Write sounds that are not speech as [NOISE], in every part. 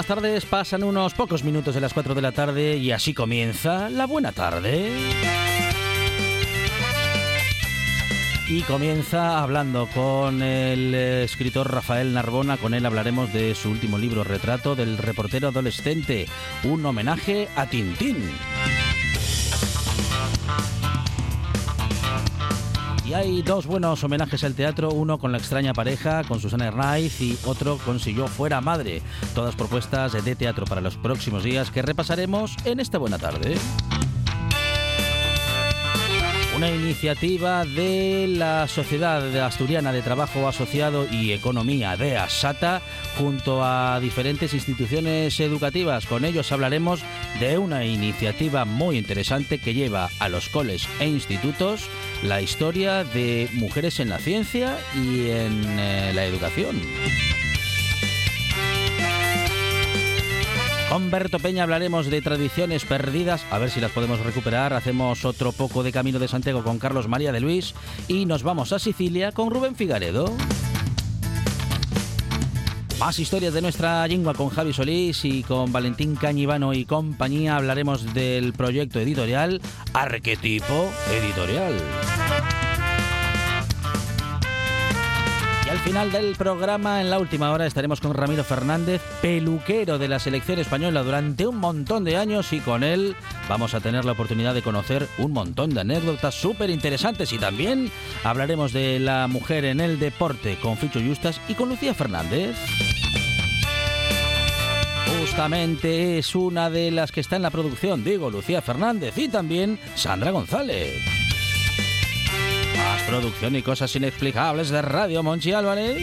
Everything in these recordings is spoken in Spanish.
Buenas tardes. Pasan unos pocos minutos de las 4 de la tarde y así comienza la buena tarde. Y comienza hablando con el escritor Rafael Narbona. Con él hablaremos de su último libro, Retrato del reportero adolescente, un homenaje a Tintín. Y hay dos buenos homenajes al teatro, uno con la extraña pareja, con Susana Hernández, y otro con Si yo fuera madre. Todas propuestas de teatro para los próximos días que repasaremos en esta buena tarde una iniciativa de la Sociedad Asturiana de Trabajo Asociado y Economía de ASATA junto a diferentes instituciones educativas. Con ellos hablaremos de una iniciativa muy interesante que lleva a los coles e institutos la historia de mujeres en la ciencia y en eh, la educación. Con Berto Peña hablaremos de tradiciones perdidas, a ver si las podemos recuperar. Hacemos otro poco de Camino de Santiago con Carlos María de Luis y nos vamos a Sicilia con Rubén Figaredo. Más historias de nuestra lengua con Javi Solís y con Valentín Cañivano y compañía. Hablaremos del proyecto editorial Arquetipo Editorial. Final del programa, en la última hora, estaremos con Ramiro Fernández, peluquero de la selección española durante un montón de años y con él vamos a tener la oportunidad de conocer un montón de anécdotas súper interesantes y también hablaremos de la mujer en el deporte con Ficho Justas y con Lucía Fernández. Justamente es una de las que está en la producción, digo, Lucía Fernández y también Sandra González producción y cosas inexplicables de Radio Monchi Álvarez.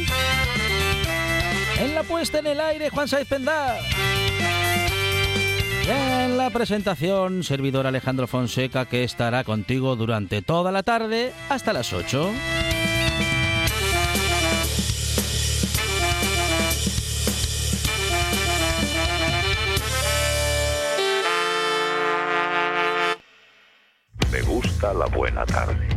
En la puesta en el aire, Juan Saiz Pendá. En la presentación, servidor Alejandro Fonseca, que estará contigo durante toda la tarde hasta las 8. Me gusta la buena tarde.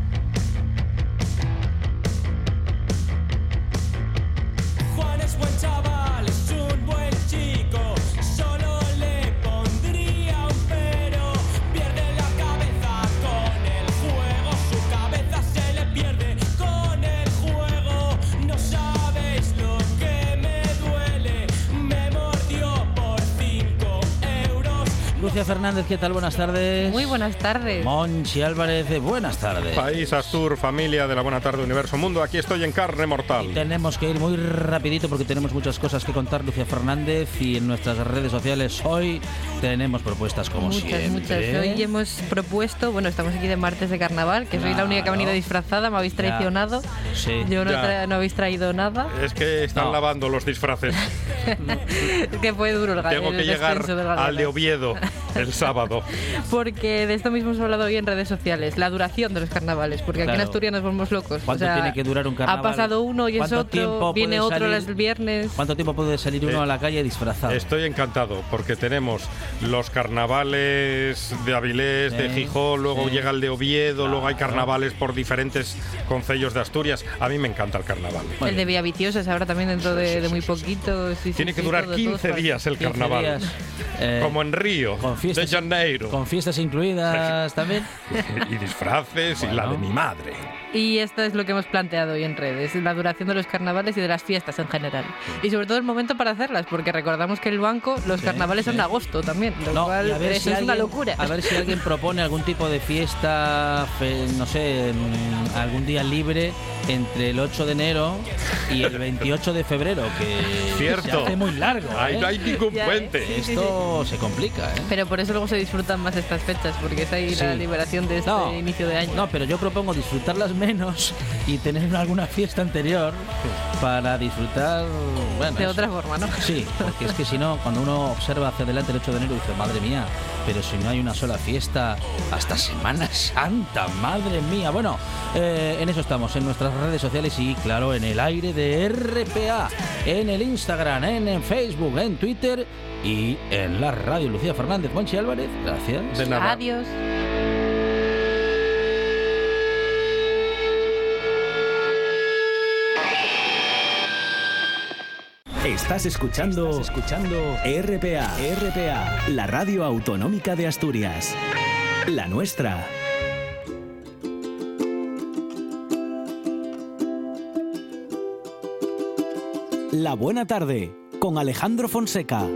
Lucia Fernández, ¿qué tal? Buenas tardes. Muy buenas tardes. Monchi Álvarez, buenas tardes. País Astur, familia de la Buena Tarde Universo Mundo, aquí estoy en carne mortal. tenemos que ir muy rapidito porque tenemos muchas cosas que contar, Lucia Fernández, y en nuestras redes sociales hoy tenemos propuestas como muchas, siempre. Muchas, Hoy hemos propuesto, bueno, estamos aquí de martes de carnaval, que soy la única que ha venido disfrazada, me habéis traicionado. Sí. Yo no, no, habéis traído nada. Es que están lavando los disfraces. [LAUGHS] es que fue duro el Tengo que llegar al de Oviedo. [LAUGHS] [LAUGHS] el sábado. Porque de esto mismo hemos hablado hoy en redes sociales, la duración de los carnavales, porque aquí en Asturias nos volvemos locos. ¿Cuánto tiene que durar un carnaval? Ha pasado uno y es otro, viene otro el viernes. ¿Cuánto tiempo puede salir uno a la calle disfrazado? Estoy encantado, porque tenemos los carnavales de Avilés, de Gijón, luego llega el de Oviedo, luego hay carnavales por diferentes concellos de Asturias. A mí me encanta el carnaval. El de Vía Viciosa es ahora también dentro de, muy poquito. tiene que durar 15 días el carnaval. Eh, como en Río de Janeiro. Con fiestas incluidas también. [LAUGHS] y disfraces y la de mi madre. Y esto es lo que hemos planteado hoy en redes, la duración de los carnavales y de las fiestas en general. Y sobre todo el momento para hacerlas, porque recordamos que el banco, los carnavales son en agosto también, lo cual es una locura. A ver si alguien propone algún tipo de fiesta, no sé, algún día libre entre el 8 de enero y el 28 de febrero, que Cierto. se hace muy largo. ¿eh? no hay ningún puente. Esto se complica. ¿eh? Pero por eso luego se disfrutan más estas fechas, porque es ahí la liberación de este inicio de año. No, pero yo propongo disfrutarlas menos y tener alguna fiesta anterior para disfrutar de otra forma, ¿no? Sí, porque es que si no, cuando uno observa hacia adelante el 8 de enero dice, madre mía, pero si no hay una sola fiesta hasta Semana Santa, madre mía. Bueno, eh, en eso estamos, en nuestras redes sociales y claro, en el aire de RPA, en el Instagram, en, Facebook, en Twitter y en la radio. Lucía Fernández, Monchi Álvarez, gracias. De nada. Adiós. Estás escuchando, escuchando RPA, RPA, la radio autonómica de Asturias. La nuestra. La buena tarde con Alejandro Fonseca.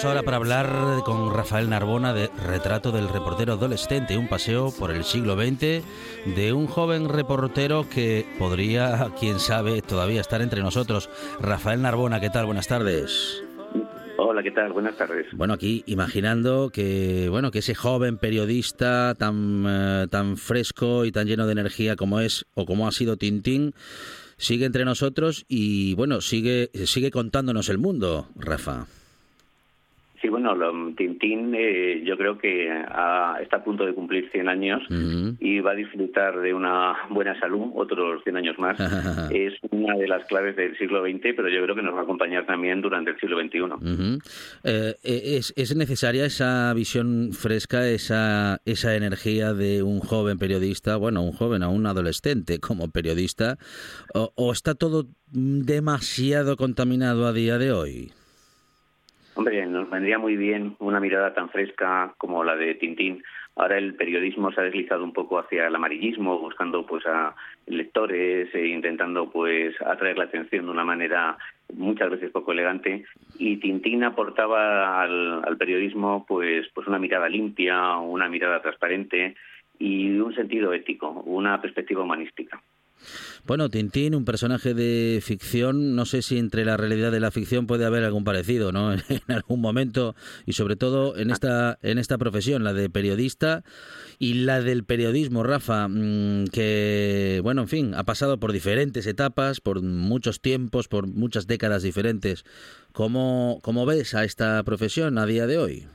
Para hablar con Rafael Narbona de Retrato del reportero adolescente, un paseo por el siglo XX de un joven reportero que podría, quién sabe, todavía estar entre nosotros. Rafael Narbona, ¿qué tal? Buenas tardes. Hola, ¿qué tal? Buenas tardes. Bueno, aquí imaginando que bueno que ese joven periodista tan eh, tan fresco y tan lleno de energía como es o como ha sido Tintín sigue entre nosotros y bueno sigue sigue contándonos el mundo, Rafa. Sí, bueno, Tintín eh, yo creo que está a punto de cumplir 100 años y va a disfrutar de una buena salud otros 100 años más. [LAUGHS] es una de las claves del siglo XX, pero yo creo que nos va a acompañar también durante el siglo XXI. Eh, eh, es, necesaria esa visión fresca, esa, esa energía de un joven periodista, bueno, un joven, a un adolescente como periodista, o está todo demasiado contaminado a día de hoy? Hombre, nos vendría muy bien una mirada tan fresca como la de Tintín. Ahora el periodismo se ha deslizado un poco hacia el amarillismo, buscando pues a lectores e intentando pues atraer la atención de una manera muchas veces poco elegante y Tintín aportaba al, al periodismo pues pues una mirada limpia, una mirada transparente y un sentido ético, una perspectiva humanística. Bueno, Tintín, un personaje de ficción, no sé si entre la realidad y la ficción puede haber algún parecido, ¿no? [LAUGHS] En algún momento y sobre todo en esta en esta profesión, la de periodista y la del periodismo, Rafa, mm, que bueno, en fin, ha pasado por diferentes etapas, por muchos tiempos, por muchas décadas diferentes. ¿Cómo, cómo ves a esta profesión a día de hoy?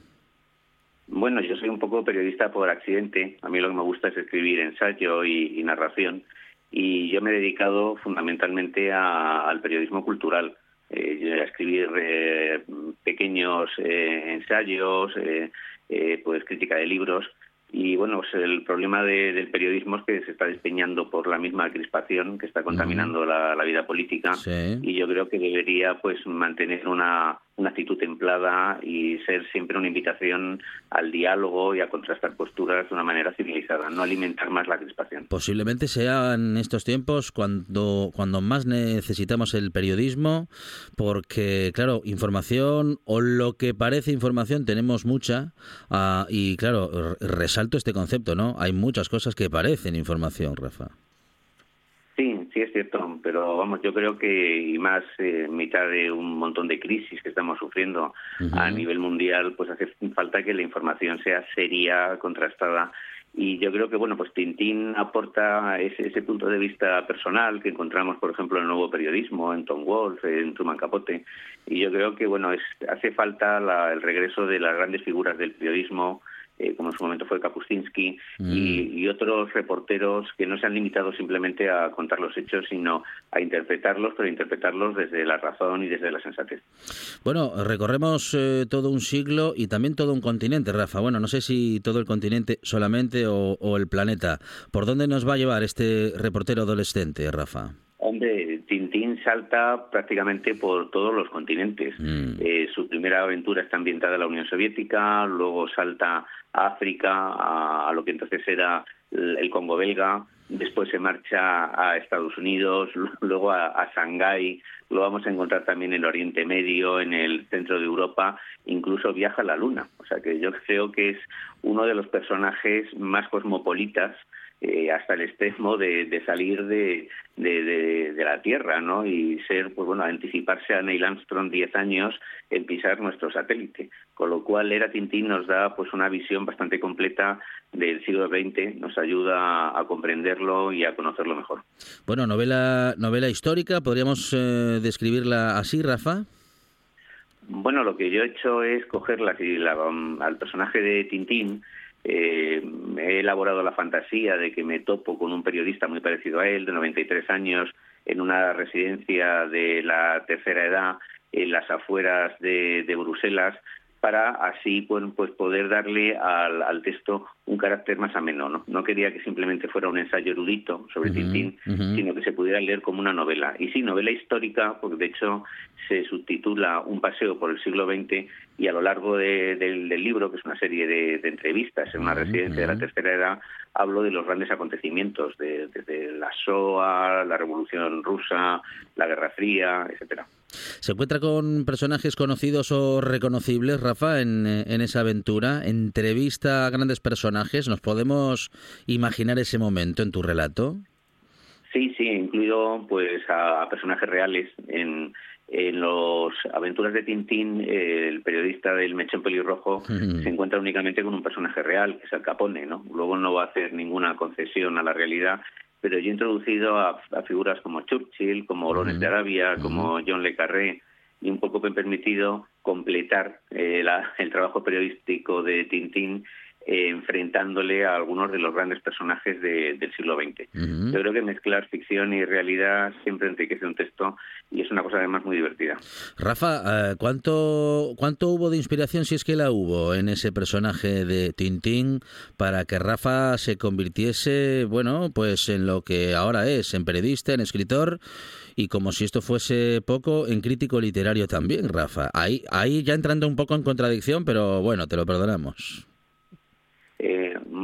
Bueno, yo soy un poco periodista por accidente. A mí lo que me gusta es escribir ensayo y narración y yo me he dedicado fundamentalmente al periodismo cultural. Eh, a escribir eh, pequeños eh, ensayos, pues crítica de libros. Y bueno, pues el problema del periodismo es que se está despeñando por la misma crispación que está contaminando la, vida política. Y yo creo que debería pues mantener una, una actitud templada y ser siempre una invitación al diálogo y a contrastar posturas de una manera civilizada, no alimentar más la crispación. Posiblemente sea en estos tiempos cuando, cuando más necesitamos el periodismo, porque, claro, información o lo que parece información tenemos mucha ah, y, claro, resalto este concepto, ¿no? Hay muchas cosas que parecen información, Rafa. Sí, es cierto, pero vamos, yo creo que, y más eh, en mitad de un montón de crisis que estamos sufriendo a nivel mundial, pues hace falta que la información sea seria, contrastada y yo creo que bueno pues Tintín aporta ese, ese, punto de vista personal que encontramos por ejemplo en el nuevo periodismo en Tom Wolfe en Truman Capote y yo creo que bueno es, hace falta la, el regreso de las grandes figuras del periodismo eh, como en su momento fue Kapuscinski, mm. y, otros reporteros que no se han limitado simplemente a contar los hechos, sino a interpretarlos, pero interpretarlos desde la razón y desde la sensatez. Bueno, recorremos eh, todo un siglo y también todo un continente, Rafa. Bueno, no sé si todo el continente solamente o, el planeta. ¿Por dónde nos va a llevar este reportero adolescente, Rafa? Hombre, Tintín salta prácticamente por todos los continentes. Mm. Eh, su primera aventura está ambientada en la Unión Soviética, luego salta África, a, lo que entonces era el Congo belga, después se marcha a Estados Unidos, [LAUGHS] luego a, a Shanghái, lo vamos a encontrar también en el Oriente Medio, en el centro de Europa, incluso viaja a la Luna. O sea que yo creo que es uno de los personajes más cosmopolitas eh, hasta el extremo de, salir de, de, la Tierra, ¿no? Y ser, pues bueno, anticiparse a Neil Armstrong 10 años en pisar nuestro satélite. Con lo cual, Era Tintín nos da, pues, una visión bastante completa del siglo XX, nos ayuda a comprenderlo y a conocerlo mejor. Bueno, novela, novela histórica, podríamos eh, describirla así, Rafa. Bueno, lo que yo he hecho es coger la, al personaje de Tintín eh, he elaborado la fantasía de que me topo con un periodista muy parecido a él, de 93 años, en una residencia de la tercera edad en las afueras de, de Bruselas, para así pues, pues poder darle al, al, texto un carácter más ameno. ¿no? no quería que simplemente fuera un ensayo erudito sobre Tintín, sino que se pudiera leer como una novela. Y sí, novela histórica, porque de hecho se subtitula Un paseo por el siglo XX y a lo largo del libro, que es una serie de, entrevistas en una residencia de la tercera edad, hablo de los grandes acontecimientos, de, desde la SOA, la Revolución Rusa, la Guerra Fría, etcétera. ¿Se encuentra con personajes conocidos o reconocibles, Rafa, en, en, esa aventura? ¿Entrevista a grandes personajes? ¿Nos podemos imaginar ese momento en tu relato? Sí, sí, incluido pues a personajes reales en, en las aventuras de Tintín, el periodista del Mechón Pelirrojo [LAUGHS] se encuentra únicamente con un personaje real, que es el Capone, ¿no? Luego no va a hacer ninguna concesión a la realidad, pero yo he introducido a, figuras como Churchill, como Lorenz de Arabia, como John Le Carré, y un poco me he permitido completar eh, el trabajo periodístico de Tintín eh, enfrentándole a algunos de los grandes personajes del siglo XX. Yo creo que mezclar ficción y realidad siempre enriquece un texto y es una cosa además muy divertida. Rafa, eh, ¿cuánto, ¿cuánto hubo de inspiración, si es que la hubo, en ese personaje de Tintín para que Rafa se convirtiese, bueno, pues en lo que ahora es, en periodista, en escritor? y como si esto fuese poco, en crítico literario también, Rafa. Ahí, ahí ya entrando un poco en contradicción, pero bueno, te lo perdonamos.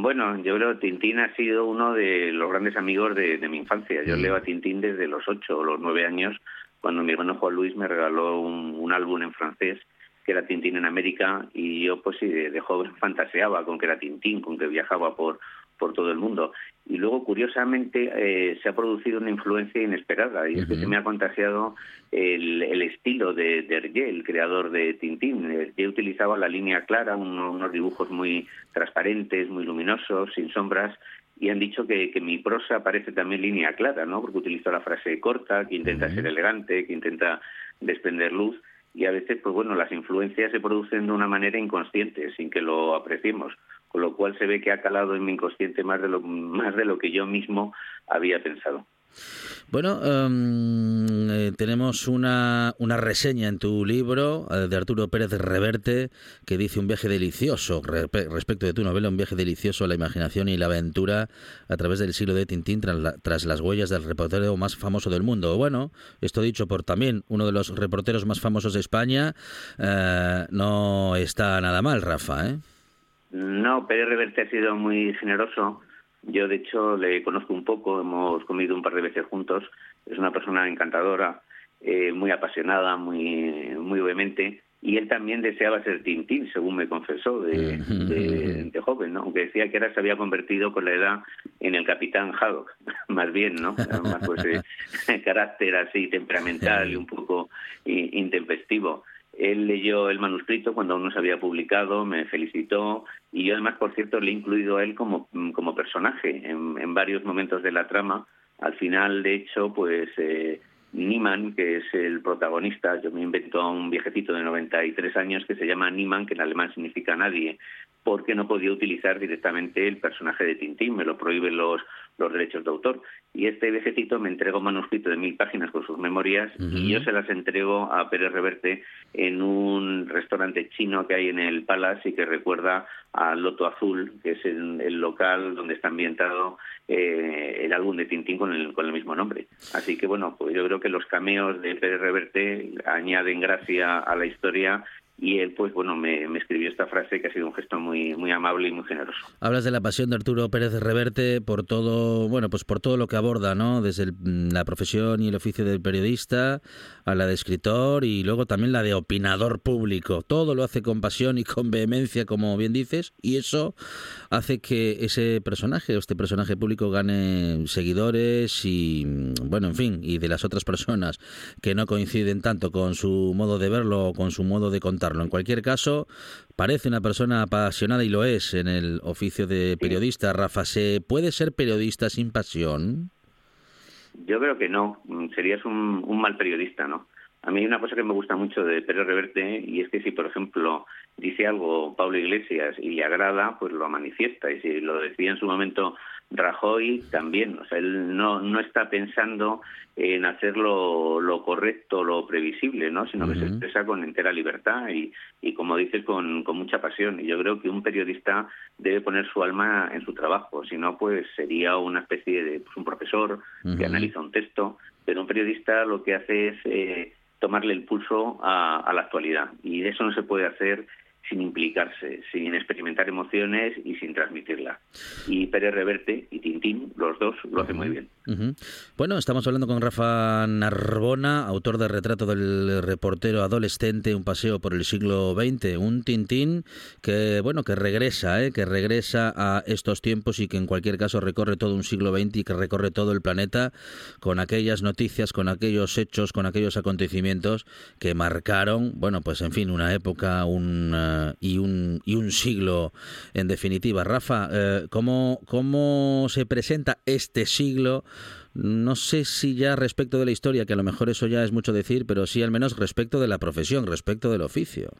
Bueno, yo creo que Tintín ha sido uno de los grandes amigos de, mi infancia. Yo mm. leo a Tintín desde los ocho o los nueve años, cuando mi hermano Juan Luis me regaló un, álbum en francés que era Tintín en América y yo pues sí, de, joven [LAUGHS] fantaseaba con que era Tintín, con que viajaba por, por todo el mundo. Y luego, curiosamente, eh, se ha producido una influencia inesperada, y es que se me ha contagiado el, el estilo de, de Hergé, el creador de Tintín. Hergé utilizaba la línea clara, unos dibujos muy transparentes, muy luminosos, sin sombras, y han dicho que, que, mi prosa parece también línea clara, ¿no? Porque utilizo la frase corta, que intenta ser elegante, que intenta desprender luz, y a veces, pues bueno, las influencias se producen de una manera inconsciente, sin que lo apreciemos con lo cual se ve que ha calado en mi inconsciente más de lo, más de lo que yo mismo había pensado. Bueno, eh, tenemos una, una, reseña en tu libro eh, de Arturo Pérez Reverte que dice un viaje delicioso respecto de tu novela, un viaje delicioso a la imaginación y la aventura a través del siglo de Tintín tras, las huellas del reportero más famoso del mundo. Bueno, esto dicho por también uno de los reporteros más famosos de España, eh, no está nada mal, Rafa, ¿eh? No, Pérez Reverte ha sido muy generoso. Yo, de hecho, le conozco un poco, hemos comido un par de veces juntos. Es una persona encantadora, eh, muy apasionada, muy, muy vehemente. Y él también deseaba ser Tintín, según me confesó, de, de, joven, ¿no? aunque decía que ahora se había convertido con la edad en el capitán Haddock. [LAUGHS] más bien, ¿no? Más pues eh, [LAUGHS] carácter así temperamental y un poco intempestivo. Él leyó el manuscrito cuando aún no se había publicado, me felicitó y yo además, por cierto, le he incluido a él como, como personaje en, varios momentos de la trama. Al final, de hecho, pues eh, Niemann, que es el protagonista, yo me invento a un viejecito de 93 años que se llama Niemann, que en alemán significa nadie, porque no podía utilizar directamente el personaje de Tintín, me lo prohíben los, los derechos de autor. Y este viejecito me entregó un manuscrito de mil páginas con sus memorias y yo se las entrego a Pérez Reverte en un restaurante chino que hay en el Palace y que recuerda al Loto Azul, que es el, el local donde está ambientado eh, el álbum de Tintín con el, con el mismo nombre. Así que bueno, pues yo creo que los cameos de Pérez Reverte añaden gracia a la historia y él pues bueno me, escribió esta frase que ha sido un gesto muy muy amable y muy generoso. Hablas de la pasión de Arturo Pérez Reverte por todo bueno pues por todo lo que aborda no desde la profesión y el oficio del periodista a la de escritor y luego también la de opinador público. Todo lo hace con pasión y con vehemencia como bien dices y eso hace que ese personaje o este personaje público gane seguidores y bueno en fin y de las otras personas que no coinciden tanto con su modo de verlo o con su modo de contar en cualquier caso, parece una persona apasionada y lo es en el oficio de periodista. Rafa, ¿se puede ser periodista sin pasión? Yo creo que no. Serías un, un mal periodista, ¿no? A mí hay una cosa que me gusta mucho de Pérez Reverte y es que si, por ejemplo, dice algo Pablo Iglesias y le agrada, pues lo manifiesta. Y si lo decía en su momento Rajoy, también. O sea, él no, no está pensando en hacer lo, correcto, lo previsible, ¿no? Sino que se expresa con entera libertad y, y como dices, con, con mucha pasión. Y yo creo que un periodista debe poner su alma en su trabajo. Si no, pues sería una especie de pues, un profesor que analiza un texto. Pero un periodista lo que hace es... Eh, tomarle el pulso a, la actualidad. Y eso no se puede hacer sin implicarse, sin experimentar emociones y sin transmitirla. Y Pérez Reverte y Tintín, los dos, lo hacen muy bien. Bueno, estamos hablando con Rafa Narbona, autor de Retrato del reportero adolescente, un paseo por el siglo XX, un Tintín que, bueno, que regresa, ¿eh? que regresa a estos tiempos y que en cualquier caso recorre todo un siglo XX y que recorre todo el planeta con aquellas noticias, con aquellos hechos, con aquellos acontecimientos que marcaron, bueno, pues en fin, una época, un y, un, y un siglo en definitiva. Rafa, eh, ¿cómo, ¿cómo se presenta este siglo? No sé si ya respecto de la historia, que a lo mejor eso ya es mucho decir, pero sí al menos respecto de la profesión, respecto del oficio.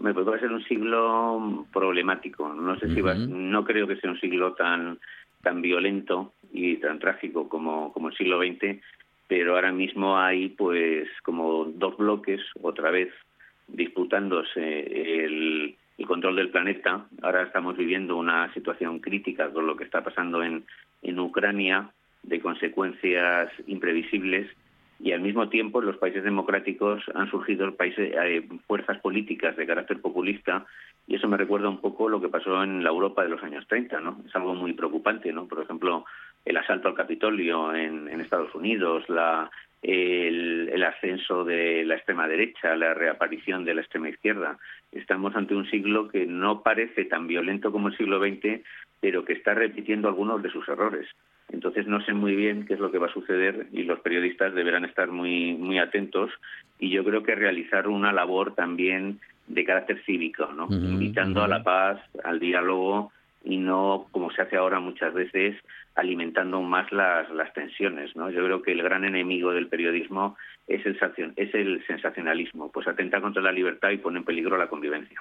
Me puede ser un siglo problemático. No sé si no creo que sea un siglo tan tan violento y tan trágico como, como el siglo XX, pero ahora mismo hay pues como dos bloques otra vez disputándose el, control del planeta. Ahora estamos viviendo una situación crítica con lo que está pasando en, en Ucrania, de consecuencias imprevisibles, y al mismo tiempo en los países democráticos han surgido países, eh, fuerzas políticas de carácter populista, y eso me recuerda un poco lo que pasó en la Europa de los años 30, ¿no? Es algo muy preocupante, ¿no? Por ejemplo, el asalto al Capitolio en, en Estados Unidos, la, el, ascenso de la extrema derecha, la reaparición de la extrema izquierda. Estamos ante un siglo que no parece tan violento como el siglo XX, pero que está repitiendo algunos de sus errores. Entonces no sé muy bien qué es lo que va a suceder y los periodistas deberán estar muy muy atentos y yo creo que realizar una labor también de carácter cívico, ¿no? Invitando a la paz, al diálogo y no como se hace ahora muchas veces alimentando más las, las tensiones. ¿no? Yo creo que el gran enemigo del periodismo es el, es el sensacionalismo, pues atenta contra la libertad y pone en peligro la convivencia.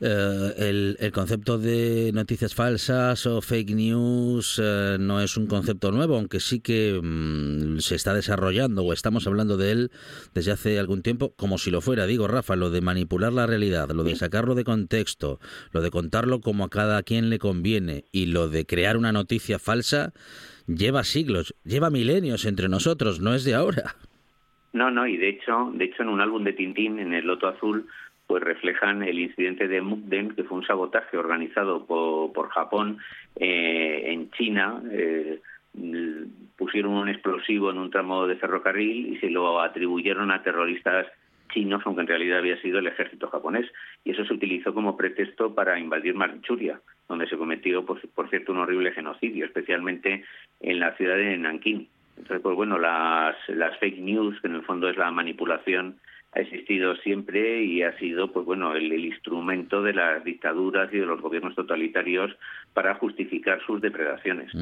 Eh, el, el, concepto de noticias falsas o fake news eh, no es un concepto nuevo, aunque sí que mm, se está desarrollando o estamos hablando de él desde hace algún tiempo, como si lo fuera. Digo, Rafa, lo de manipular la realidad, lo de sacarlo de contexto, lo de contarlo como a cada quien le conviene y lo de crear una noticia falsa lleva siglos, lleva milenios entre nosotros, no es de ahora. No, no, y de hecho, de hecho en un álbum de Tintín, en el Loto Azul, pues reflejan el incidente de Mukden, que fue un sabotaje organizado por, por Japón eh, en China. Eh, pusieron un explosivo en un tramo de ferrocarril y se lo atribuyeron a terroristas chinos, aunque en realidad había sido el ejército japonés. Y eso se utilizó como pretexto para invadir Manchuria, donde se cometió, por, por cierto, un horrible genocidio, especialmente en la ciudad de Nankín. Entonces, pues bueno, las, las fake news, que en el fondo es la manipulación ha existido siempre y ha sido pues bueno el, instrumento de las dictaduras y de los gobiernos totalitarios para justificar sus depredaciones.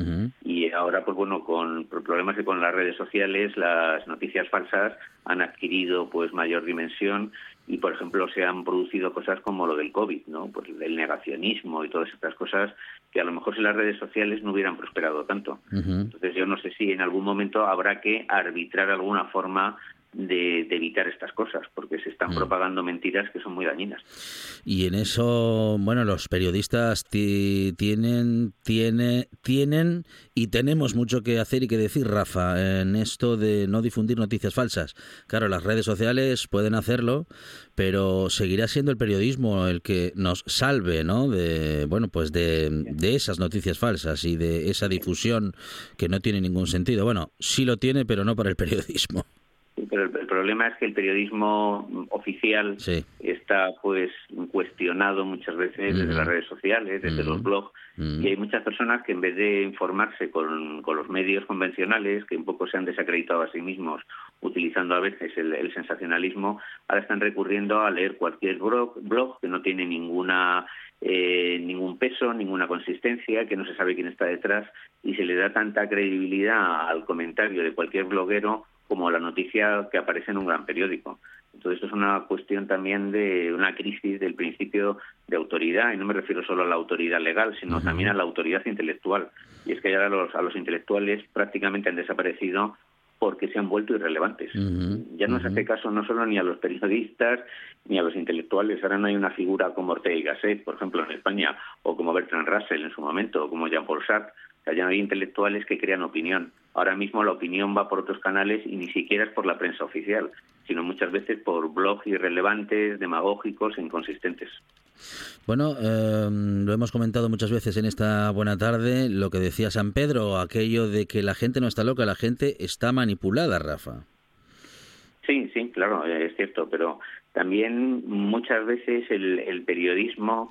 Y ahora pues bueno con problemas que con las redes sociales las noticias falsas han adquirido pues mayor dimensión y por ejemplo se han producido cosas como lo del covid no pues el negacionismo y todas estas cosas que a lo mejor si las redes sociales no hubieran prosperado tanto. Entonces yo no sé si en algún momento habrá que arbitrar alguna forma de, evitar estas cosas, porque se están mm. propagando mentiras que son muy dañinas. Y en eso, bueno, los periodistas tienen, tiene, tienen y tenemos mucho que hacer y que decir, Rafa, en esto de no difundir noticias falsas. Claro, las redes sociales pueden hacerlo, pero seguirá siendo el periodismo el que nos salve, ¿no? De, bueno, pues de, de esas noticias falsas y de esa difusión que no tiene ningún sentido. Bueno, sí lo tiene, pero no para el periodismo pero el, problema es que el periodismo oficial está pues cuestionado muchas veces desde las redes sociales, desde los blogs, y hay muchas personas que en vez de informarse con, los medios convencionales, que un poco se han desacreditado a sí mismos utilizando a veces el, sensacionalismo, ahora están recurriendo a leer cualquier blog, blog que no tiene ninguna eh, ningún peso, ninguna consistencia, que no se sabe quién está detrás y se le da tanta credibilidad al comentario de cualquier bloguero como la noticia que aparece en un gran periódico. Entonces, esto es una cuestión también de una crisis del principio de autoridad, y no me refiero solo a la autoridad legal, sino también a la autoridad intelectual. Y es que ya los, a los intelectuales prácticamente han desaparecido porque se han vuelto irrelevantes. Ya no se hace caso no solo ni a los periodistas ni a los intelectuales. Ahora no hay una figura como Ortega y Gasset, por ejemplo, en España, o como Bertrand Russell en su momento, o como Jean-Paul Sartre. Ya no hay intelectuales que crean opinión. Ahora mismo la opinión va por otros canales y ni siquiera es por la prensa oficial, sino muchas veces por blogs irrelevantes, demagógicos e inconsistentes. Bueno, em, lo hemos comentado muchas veces en esta buena tarde, lo que decía San Pedro, aquello de que la gente no está loca, la gente está manipulada, Rafa. Sí, sí, claro, es cierto, pero también muchas veces el, periodismo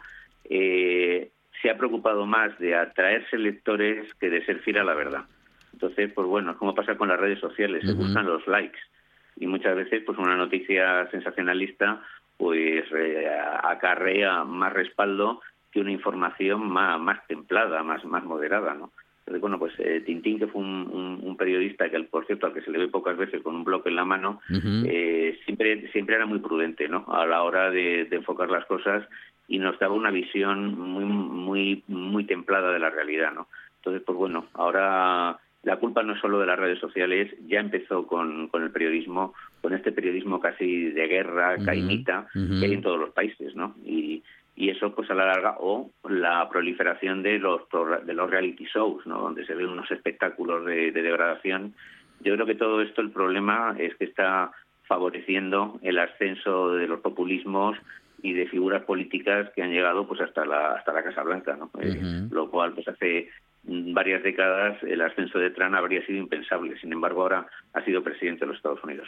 eh, se ha preocupado más de atraerse lectores que de ser fiel a la verdad. Entonces, pues bueno, es como pasa con las redes sociales, se buscan los likes y muchas veces pues una noticia sensacionalista pues eh, acarrea más respaldo que una información más, más templada, más, más moderada, ¿no? Entonces, bueno, pues eh, Tintín, que fue un, periodista que, por cierto, al que se le ve pocas veces con un bloque en la mano, eh, siempre, siempre era muy prudente, ¿no? A la hora de, de, enfocar las cosas y nos daba una visión muy, muy, muy templada de la realidad, ¿no? Entonces, pues bueno, ahora la culpa no es solo de las redes sociales, ya empezó con, con el periodismo, con este periodismo casi de guerra, caimita, que hay en todos los países, ¿no? Y, y eso pues a la larga o la proliferación de los de los reality shows no donde se ven unos espectáculos de, degradación yo creo que todo esto el problema es que está favoreciendo el ascenso de los populismos y de figuras políticas que han llegado pues hasta la hasta la Casa Blanca no eh, lo cual pues hace varias décadas el ascenso de Trump habría sido impensable. Sin embargo, ahora ha sido presidente de los Estados Unidos.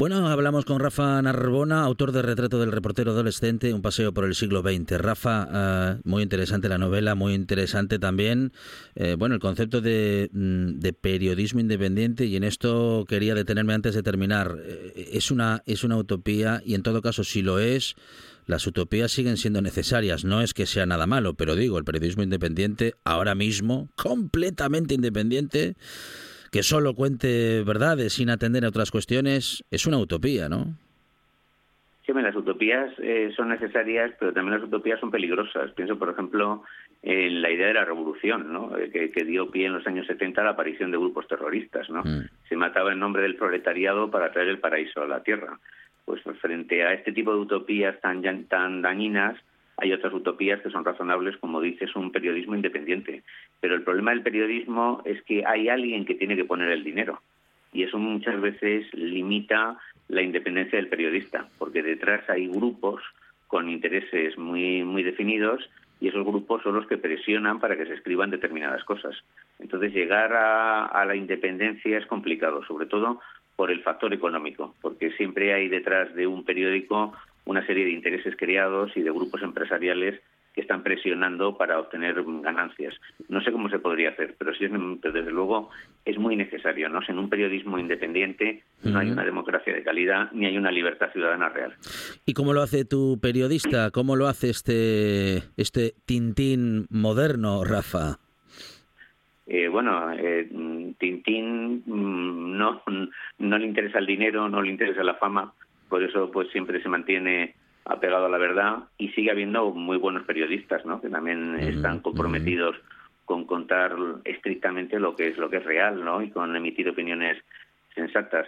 Bueno, hablamos con Rafa Narbona, autor de Retrato del reportero adolescente, un paseo por el siglo XX. Rafa, eh, muy interesante la novela, muy interesante también, eh, bueno, el concepto de, mm, de, periodismo independiente y en esto quería detenerme antes de terminar. Eh, es una es una utopía y en todo caso si lo es, las utopías siguen siendo necesarias. No es que sea nada malo, pero digo, el periodismo independiente, ahora mismo, completamente independiente, que solo cuente verdades sin atender a otras cuestiones, es una utopía, ¿no? Sí, las utopías eh, son necesarias, pero también las utopías son peligrosas. Pienso, por ejemplo, en la idea de la revolución, ¿no? Eh, que, dio pie en los años 70 a la aparición de grupos terroristas. ¿no? Mm. Se mataba en nombre del proletariado para traer el paraíso a la tierra pues frente a este tipo de utopías tan, tan dañinas, hay otras utopías que son razonables, como dices, un periodismo independiente. Pero el problema del periodismo es que hay alguien que tiene que poner el dinero. Y eso muchas veces limita la independencia del periodista, porque detrás hay grupos con intereses muy, muy definidos y esos grupos son los que presionan para que se escriban determinadas cosas. Entonces llegar a, a la independencia es complicado, sobre todo por el factor económico, porque siempre hay detrás de un periódico una serie de intereses creados y de grupos empresariales que están presionando para obtener ganancias. No sé cómo se podría hacer, pero sí, desde luego es muy necesario. ¿no? En un periodismo independiente no hay una democracia de calidad ni hay una libertad ciudadana real. ¿Y cómo lo hace tu periodista? ¿Cómo lo hace este, este Tintín moderno, Rafa? Eh, bueno, eh, Tintín mm, no, [LAUGHS] no le interesa el dinero, no le interesa la fama, por eso pues siempre se mantiene apegado a la verdad y sigue habiendo muy buenos periodistas, ¿no? Que también están comprometidos con contar estrictamente lo que es lo que es real, ¿no? Y con emitir opiniones sensatas.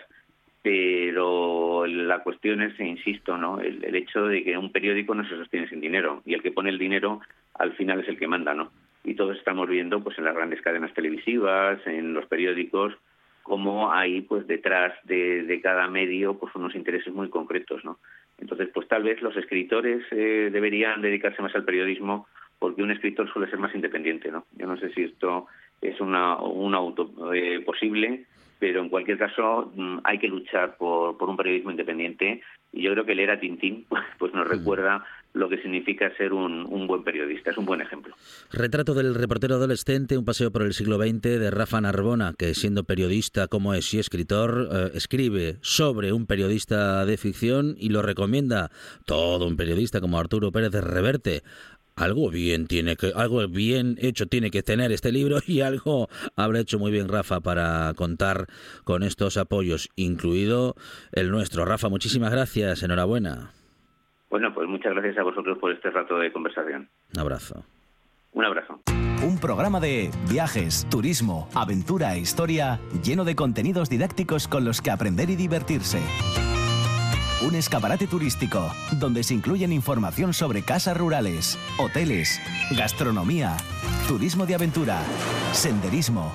Pero la cuestión es, insisto, ¿no? El, el hecho de que un periódico no se sostiene sin dinero y el que pone el dinero al final es el que manda, ¿no? Y todos estamos viendo, pues, en las grandes cadenas televisivas, en los periódicos, cómo hay pues detrás de, de, cada medio pues unos intereses muy concretos no entonces pues tal vez los escritores eh, deberían dedicarse más al periodismo porque un escritor suele ser más independiente no yo no sé si esto es una un auto eh, posible pero en cualquier caso mm, hay que luchar por, por un periodismo independiente. Y yo creo que leer a Tintín [LAUGHS] pues nos recuerda lo que significa ser un, un, buen periodista. Es un buen ejemplo. Retrato del reportero adolescente, un paseo por el siglo XX de Rafa Narbona, que siendo periodista como es y escritor, eh, escribe sobre un periodista de ficción y lo recomienda todo un periodista como Arturo Pérez Reverte. Algo bien tiene que, algo bien hecho tiene que tener este libro y algo habrá hecho muy bien Rafa para contar con estos apoyos, incluido el nuestro. Rafa, muchísimas gracias, enhorabuena. Bueno, pues muchas gracias a vosotros por este rato de conversación. Un abrazo. Un abrazo. Un programa de viajes, turismo, aventura e historia lleno de contenidos didácticos con los que aprender y divertirse. Un escaparate turístico donde se incluyen información sobre casas rurales, hoteles, gastronomía, turismo de aventura, senderismo,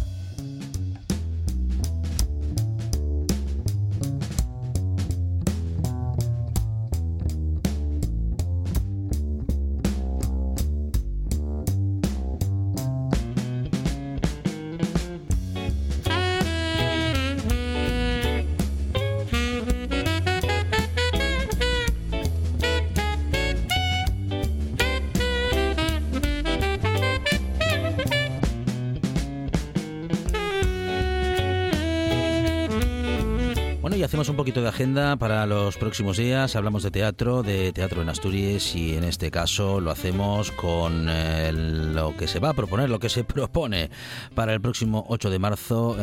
Agenda para los próximos días. Hablamos de teatro, de teatro en Asturias y en este caso lo hacemos con eh, lo que se va a proponer, lo que se [LAUGHS] propone para el próximo 8 de marzo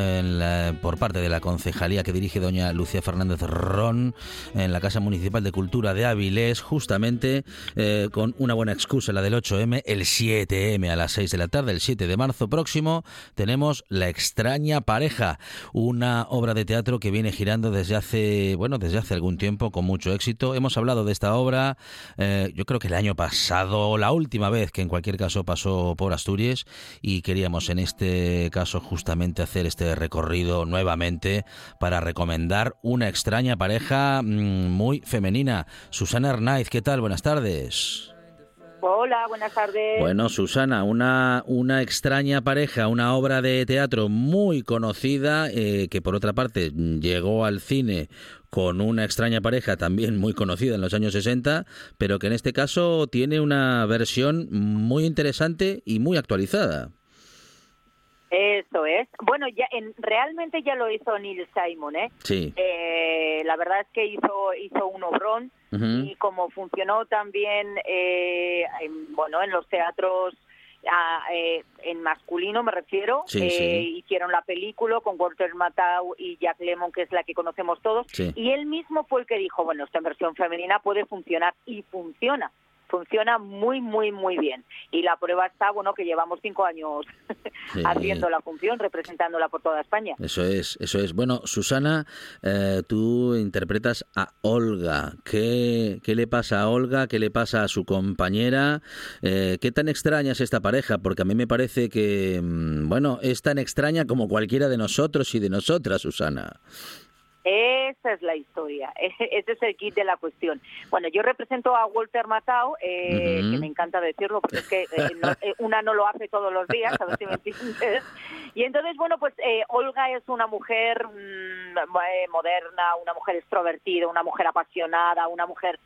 por parte de la concejalía que dirige doña Lucía Fernández Ron en la Casa Municipal de Cultura de Avilés, justamente eh, con una buena excusa, la del 8M, el 7M a las 6 de la tarde, el 7 de marzo próximo, tenemos La extraña pareja, una obra de teatro que viene girando desde hace bueno, desde hace algún tiempo con mucho éxito. Hemos hablado de esta obra, eh, yo creo que el año pasado, la última vez que en cualquier caso pasó por Asturias y queríamos en este caso justamente hacer este recorrido nuevamente para recomendar una extraña pareja mm, muy femenina. Susana Arnaiz, ¿qué tal? Buenas tardes. Hola, buenas tardes. Bueno, Susana, una, una extraña pareja, una obra de teatro muy conocida, eh, que por otra parte llegó al cine con una extraña pareja también muy conocida en los años 60, pero que en este caso tiene una versión muy interesante y muy actualizada. Eso es. Bueno, ya en, realmente ya lo hizo Neil Simon, ¿eh? Sí. Eh, la verdad es que hizo hizo un obrón y como funcionó también, eh, en, bueno, en los teatros ah, eh, en masculino me refiero, eh, hicieron la película con Walter Matthau y Jack Lemmon, que es la que conocemos todos, y él mismo fue el que dijo, bueno, esta versión femenina puede funcionar y funciona funciona muy, muy, muy bien. Y la prueba está, bueno, que llevamos cinco años [LAUGHS] haciendo la función, representándola por toda España. Eso es, eso es. Bueno, Susana, eh, tú interpretas a Olga. ¿Qué, ¿Qué, le pasa a Olga? ¿Qué le pasa a su compañera? Eh, ¿Qué tan extraña es esta pareja? Porque a mí me parece que, mm, bueno, es tan extraña como cualquiera de nosotros y de nosotras, Susana. Esa es la historia, [LAUGHS] ese es el kit de la cuestión. Bueno, yo represento a Walter Matao, eh, que me encanta decirlo porque es que eh, [LAUGHS] eh, una no lo hace todos los días, a ver si me entiendes. Y entonces, bueno, pues Olga es una mujer mm, moderna, una mujer extrovertida, una mujer apasionada, una mujer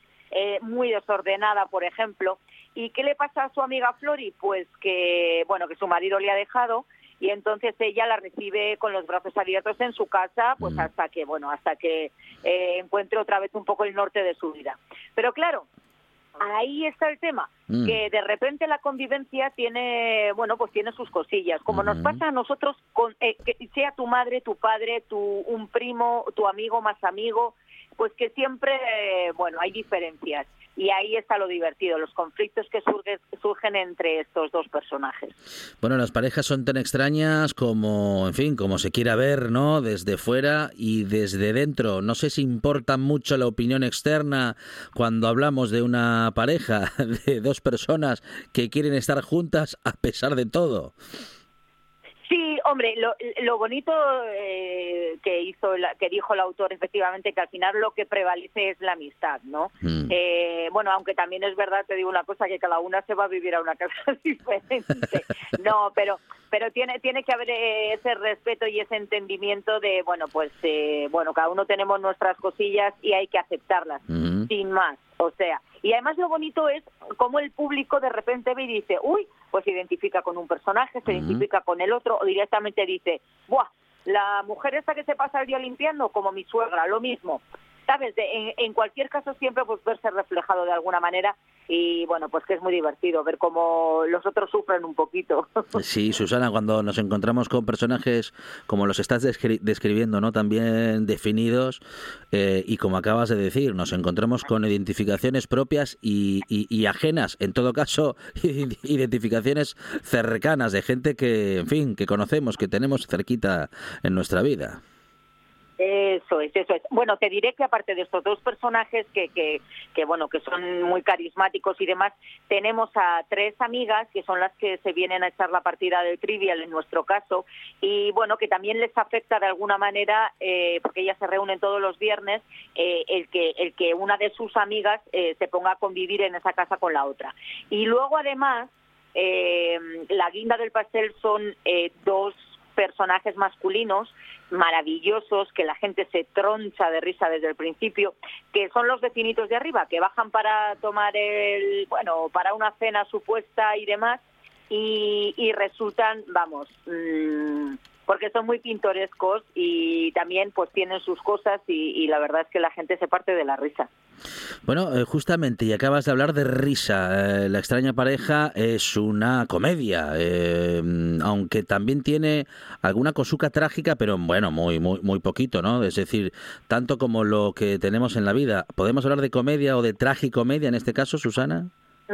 muy desordenada, por ejemplo. ¿Y qué le pasa a su amiga Flori? Pues que, bueno, que su marido le ha dejado y entonces ella la recibe con los brazos abiertos en su casa, pues mm. hasta que, bueno, hasta que eh, encuentre otra vez un poco el norte de su vida. Pero claro, ahí está el tema, mm. que de repente la convivencia tiene, bueno, pues tiene sus cosillas, como nos pasa a nosotros, con, eh, que sea tu madre, tu padre, tu un primo, tu amigo más amigo, pues que siempre, bueno, hay diferencias y ahí está lo divertido, los conflictos que surgen entre estos dos personajes. Bueno, las parejas son tan extrañas como, en fin, como se quiera ver, ¿no? Desde fuera y desde dentro. No sé si importa mucho la opinión externa cuando hablamos de una pareja [LAUGHS] de dos personas que quieren estar juntas a pesar de todo. Sí, hombre, lo, lo bonito eh, que hizo, que dijo el autor, efectivamente, que al final lo que prevalece es la amistad, ¿no? Mm. Eh, bueno, aunque también es verdad, te digo una cosa, que cada una se va a vivir a una casa [LAUGHS] diferente. No, pero pero tiene tiene que haber eh, ese respeto y ese entendimiento de, bueno, pues, bueno, cada uno tenemos nuestras cosillas y hay que aceptarlas, mm. sin más. O sea, y además lo bonito es cómo el público de repente ve y dice, uy, pues se identifica con un personaje, se identifica con el otro, o directamente dice, ¡buah! La mujer esta que se pasa el día limpiando, como mi suegra, lo mismo. ¿Sabes? en, cualquier caso siempre pues verse reflejado de alguna manera y bueno, pues que es muy divertido ver cómo los otros sufren un poquito. [LAUGHS] Sí, Susana, cuando nos encontramos con personajes como los estás describiendo, ¿no? También definidos eh, y como acabas de decir, nos encontramos con identificaciones propias y, y ajenas, en todo caso, [LAUGHS] identificaciones cercanas de gente que, en fin, que conocemos, que tenemos cerquita en nuestra vida. Eso es, eso es. Bueno, te diré que aparte de estos dos personajes que, que, que, bueno, que son muy carismáticos y demás, tenemos a tres amigas que son las que se vienen a echar la partida del trivial en nuestro caso y bueno, que también les afecta de alguna manera eh, porque ellas se reúnen todos los viernes eh, el que el que una de sus amigas eh, se ponga a convivir en esa casa con la otra. Y luego además la guinda del pastel son dos personajes masculinos maravillosos que la gente se troncha de risa desde el principio, que son los vecinitos de arriba, que bajan para tomar el, bueno, para una cena supuesta y demás, y, resultan, vamos, mmm, porque son muy pintorescos y también pues tienen sus cosas y, la verdad es que la gente se parte de la risa. Bueno, eh, justamente, y acabas de hablar de risa. Eh, la extraña pareja es una comedia, eh, aunque también tiene alguna cosuca trágica, pero bueno, muy, muy, muy poquito, ¿no? Es decir, tanto como lo que tenemos en la vida. ¿Podemos hablar de comedia o de tragicomedia en este caso, Susana?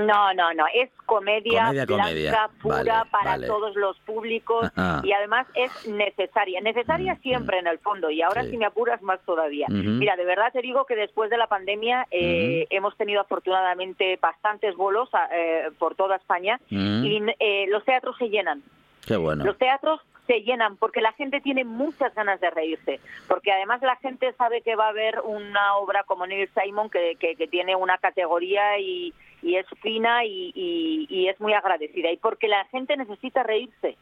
No, no, no, es comedia, blanca, pura para todos los públicos y además es necesaria, necesaria mm, siempre mm. en el fondo y ahora si me apuras más todavía. Mira, de verdad te digo que después de la pandemia eh, hemos tenido afortunadamente bastantes bolos eh, por toda España y eh, los teatros se llenan. Qué bueno. Los teatros se llenan porque la gente tiene muchas ganas de reírse, porque además la gente sabe que va a haber una obra como Neil Simon que, que tiene una categoría y, y es fina y, es muy agradecida y porque la gente necesita reírse.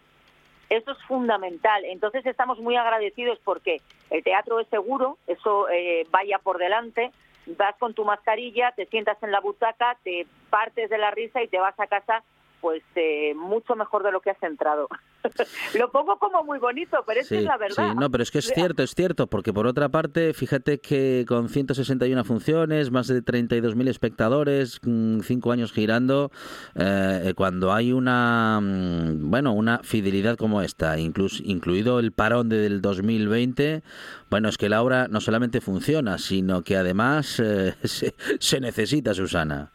Eso es fundamental. Entonces estamos muy agradecidos porque el teatro es seguro, eso eh, vaya por delante, vas con tu mascarilla, te sientas en la butaca, te partes de la risa y te vas a casa pues eh, mucho mejor de lo que has entrado. [LAUGHS] lo pongo como muy bonito, pero es la verdad. Sí, no, pero es que es cierto, es cierto, porque por otra parte, fíjate que con 161 funciones, más de 32.000 espectadores, mm, cinco años girando, eh, cuando hay una, mm, bueno, una fidelidad como esta, incluso, incluido el parón del 2020, bueno, es que la obra no solamente funciona, sino que además eh, [LAUGHS] se necesita, Susana.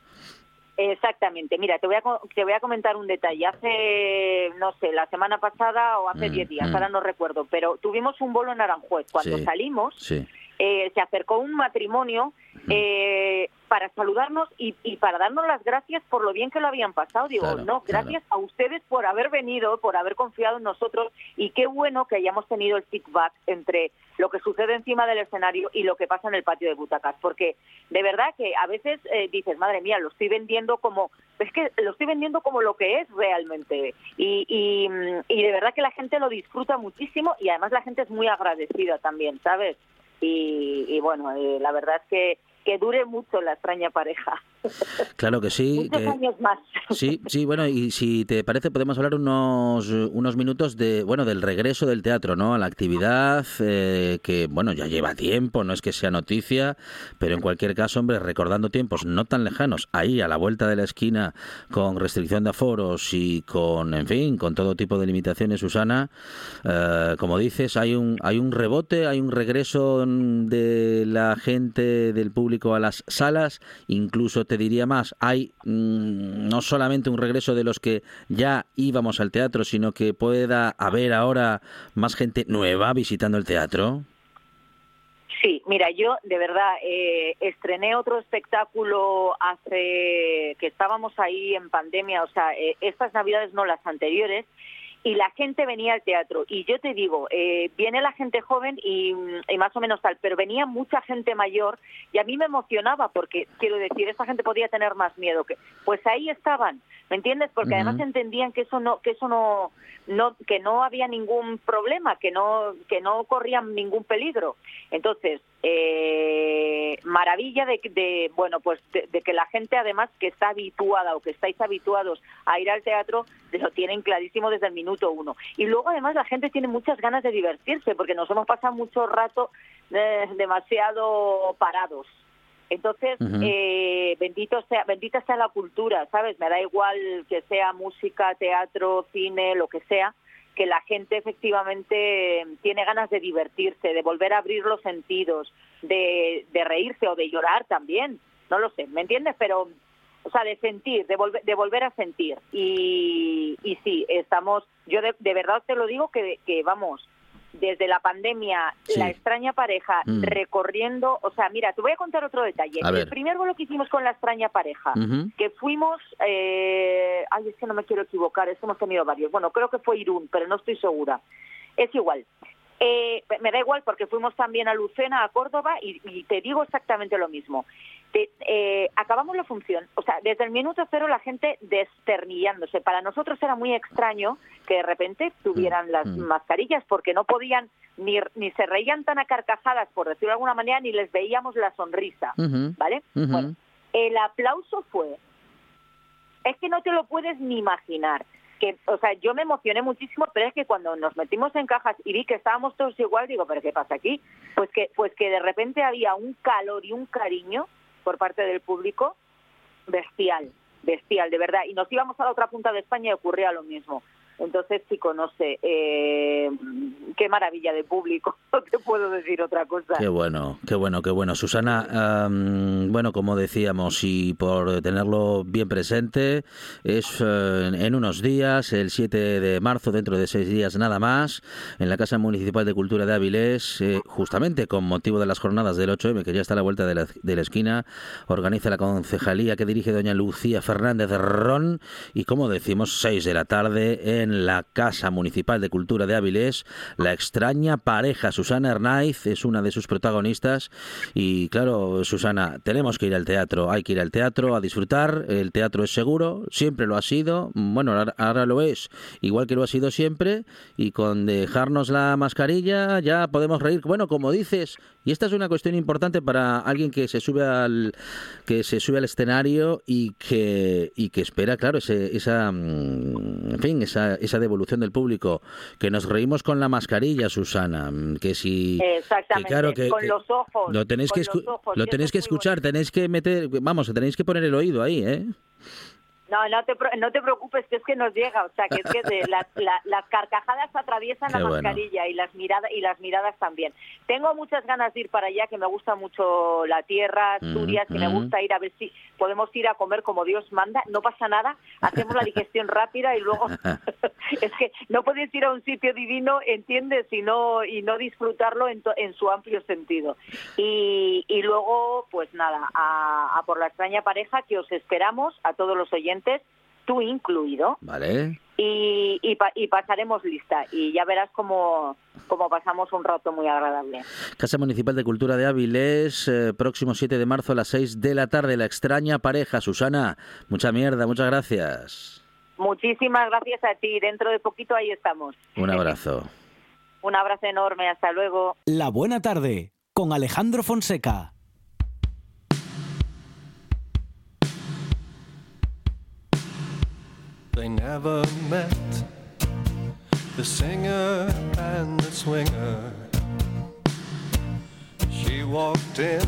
Exactamente. Mira, te voy a te voy a comentar un detalle. Hace no sé, la semana pasada o hace 10 mm, días, mm. ahora no recuerdo, pero tuvimos un bolo en Aranjuez. Cuando salimos, eh, se acercó un matrimonio eh, para saludarnos y, para darnos las gracias por lo bien que lo habían pasado. Digo, no, gracias a ustedes por haber venido, por haber confiado en nosotros y qué bueno que hayamos tenido el feedback entre lo que sucede encima del escenario y lo que pasa en el patio de butacas. Porque de verdad que a veces eh, dices, madre mía, lo estoy vendiendo como, es que lo estoy vendiendo como lo que es realmente. Y, y, de verdad que la gente lo disfruta muchísimo y además la gente es muy agradecida también, ¿sabes? Y, y bueno, eh, la verdad es que que dure mucho la extraña pareja. Claro que sí. Muchos años más. Sí, sí, bueno, y si te parece podemos hablar unos, unos minutos de, bueno, del regreso del teatro, ¿no? A la actividad eh, que, bueno, ya lleva tiempo, no es que sea noticia, pero en cualquier caso, hombre, recordando tiempos no tan lejanos, ahí a la vuelta de la esquina, con restricción de aforos y con, en fin, con todo tipo de limitaciones, Susana, eh, como dices, hay un, hay un rebote, hay un regreso de la gente, del público a las salas, incluso te diría más, hay mm, no solamente un regreso de los que ya íbamos al teatro, sino que pueda haber ahora más gente nueva visitando el teatro. Sí, mira, yo de verdad eh, estrené otro espectáculo hace que estábamos ahí en pandemia, o sea, eh, estas navidades no las anteriores, y la gente venía al teatro. Y yo te digo, eh, viene la gente joven y, más o menos tal, pero venía mucha gente mayor y a mí me emocionaba porque, quiero decir, esa gente podía tener más miedo. que Pues ahí estaban, ¿me entiendes? Porque además entendían que eso no, que eso no, no, que no había ningún problema, que no, que no corrían ningún peligro. Entonces, eh, maravilla de, de, bueno, pues de, que la gente además que está habituada o que estáis habituados a ir al teatro lo tienen clarísimo desde el minuto uno. Y luego además la gente tiene muchas ganas de divertirse porque nos hemos pasado mucho rato eh, demasiado parados. Entonces, eh, bendito sea, bendita sea la cultura, ¿sabes? Me da igual que sea música, teatro, cine, lo que sea, que la gente efectivamente tiene ganas de divertirse, de volver a abrir los sentidos, de, reírse o de llorar también, no lo sé, ¿me entiendes? Pero, o sea, de sentir, de, volver, de volver a sentir. Y, y sí, estamos, yo de, verdad te lo digo que vamos, desde la pandemia, la extraña pareja mm. recorriendo, o sea, mira, te voy a contar otro detalle. el primer vuelo que hicimos con la extraña pareja, que fuimos, eh, ay, es que no me quiero equivocar, es que hemos tenido varios. Bueno, creo que fue Irún, pero no estoy segura. Es igual. Eh, me da igual porque fuimos también a Lucena, a Córdoba, y te digo exactamente lo mismo eh, acabamos la función, o sea, desde el minuto cero la gente desternillándose. Para nosotros era muy extraño que de repente tuvieran mm, las mm. mascarillas porque no podían ni, ni se reían tan a carcajadas, por decirlo de alguna manera, ni les veíamos la sonrisa, ¿vale? Bueno, el aplauso fue, es que no te lo puedes ni imaginar. Que, o sea, yo me emocioné muchísimo, pero es que cuando nos metimos en cajas y vi que estábamos todos igual, digo, ¿pero qué pasa aquí? Pues que, pues que de repente había un calor y un cariño por parte del público bestial, bestial, de verdad. Y nos íbamos a la otra punta de España y ocurría lo mismo. Entonces, no sé, eh, qué maravilla de público, [LAUGHS] te puedo decir otra cosa. Qué bueno, qué bueno, qué bueno. Susana, bueno, como decíamos, y por tenerlo bien presente, es eh, en unos días, el 7 de marzo, dentro de seis días nada más, en la Casa Municipal de Cultura de Avilés, eh, justamente con motivo de las jornadas del 8M, que ya está a la vuelta de la, de la esquina, organiza la concejalía que dirige doña Lucía Fernández Ron, y como decimos, 6 de la tarde en la Casa Municipal de Cultura de Avilés. La extraña pareja Susana Hernáiz es una de sus protagonistas. Y claro, Susana, tenemos que ir al teatro. Hay que ir al teatro a disfrutar. El teatro es seguro, siempre lo ha sido. Bueno, ahora lo es, igual que lo ha sido siempre. Y con dejarnos la mascarilla ya podemos reír. Bueno, como dices, y esta es una cuestión importante para alguien que se sube al que se sube al escenario y que y que espera, claro, ese, esa mm, en fin, esa, esa devolución del público, que nos reímos con la mascarilla, Susana, que si Exactamente, claro que, con los ojos, lo tenéis que lo tenéis que escuchar, tenéis que meter, vamos, tenéis que poner el oído ahí, ¿eh? No, no te, no te preocupes, que es que nos llega, o sea, que es que las carcajadas atraviesan [LAUGHS] la mascarilla y las miradas y las miradas también. Tengo muchas ganas de ir para allá, que me gusta mucho la tierra, mm, Asturias, que me gusta ir a ver si podemos ir a comer como Dios manda. No pasa nada, hacemos la digestión [LAUGHS] rápida y luego [LAUGHS] es que no puedes ir a un sitio divino, entiendes, y no y no disfrutarlo en, en su amplio sentido. Y, y luego, pues nada, a, a por la extraña pareja que os esperamos a todos los oyentes tú incluido. Vale. Y, y, pasaremos lista y ya verás cómo, cómo, pasamos un rato muy agradable. Casa Municipal de Cultura de Áviles, eh, próximo 7 de marzo a las 6 de la tarde, la extraña pareja. Susana, mucha mierda, muchas gracias. Muchísimas gracias a ti, dentro de poquito ahí estamos. Un abrazo. [LAUGHS] un abrazo enorme, hasta luego. La buena tarde, con Alejandro Fonseca. They never met. The singer and the swinger. She walked in,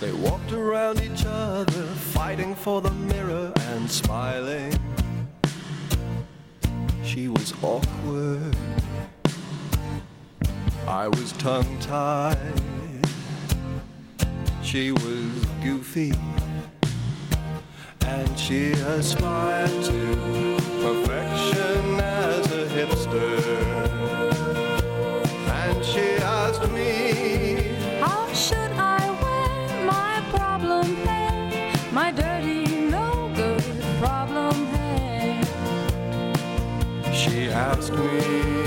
they walked around each other, fighting for the mirror and smiling. She was awkward, I was tongue tied. She was goofy and she aspired to perfection as a hipster. And she asked me, How should I wear my problem hair, my dirty, no good problem hair? She asked me.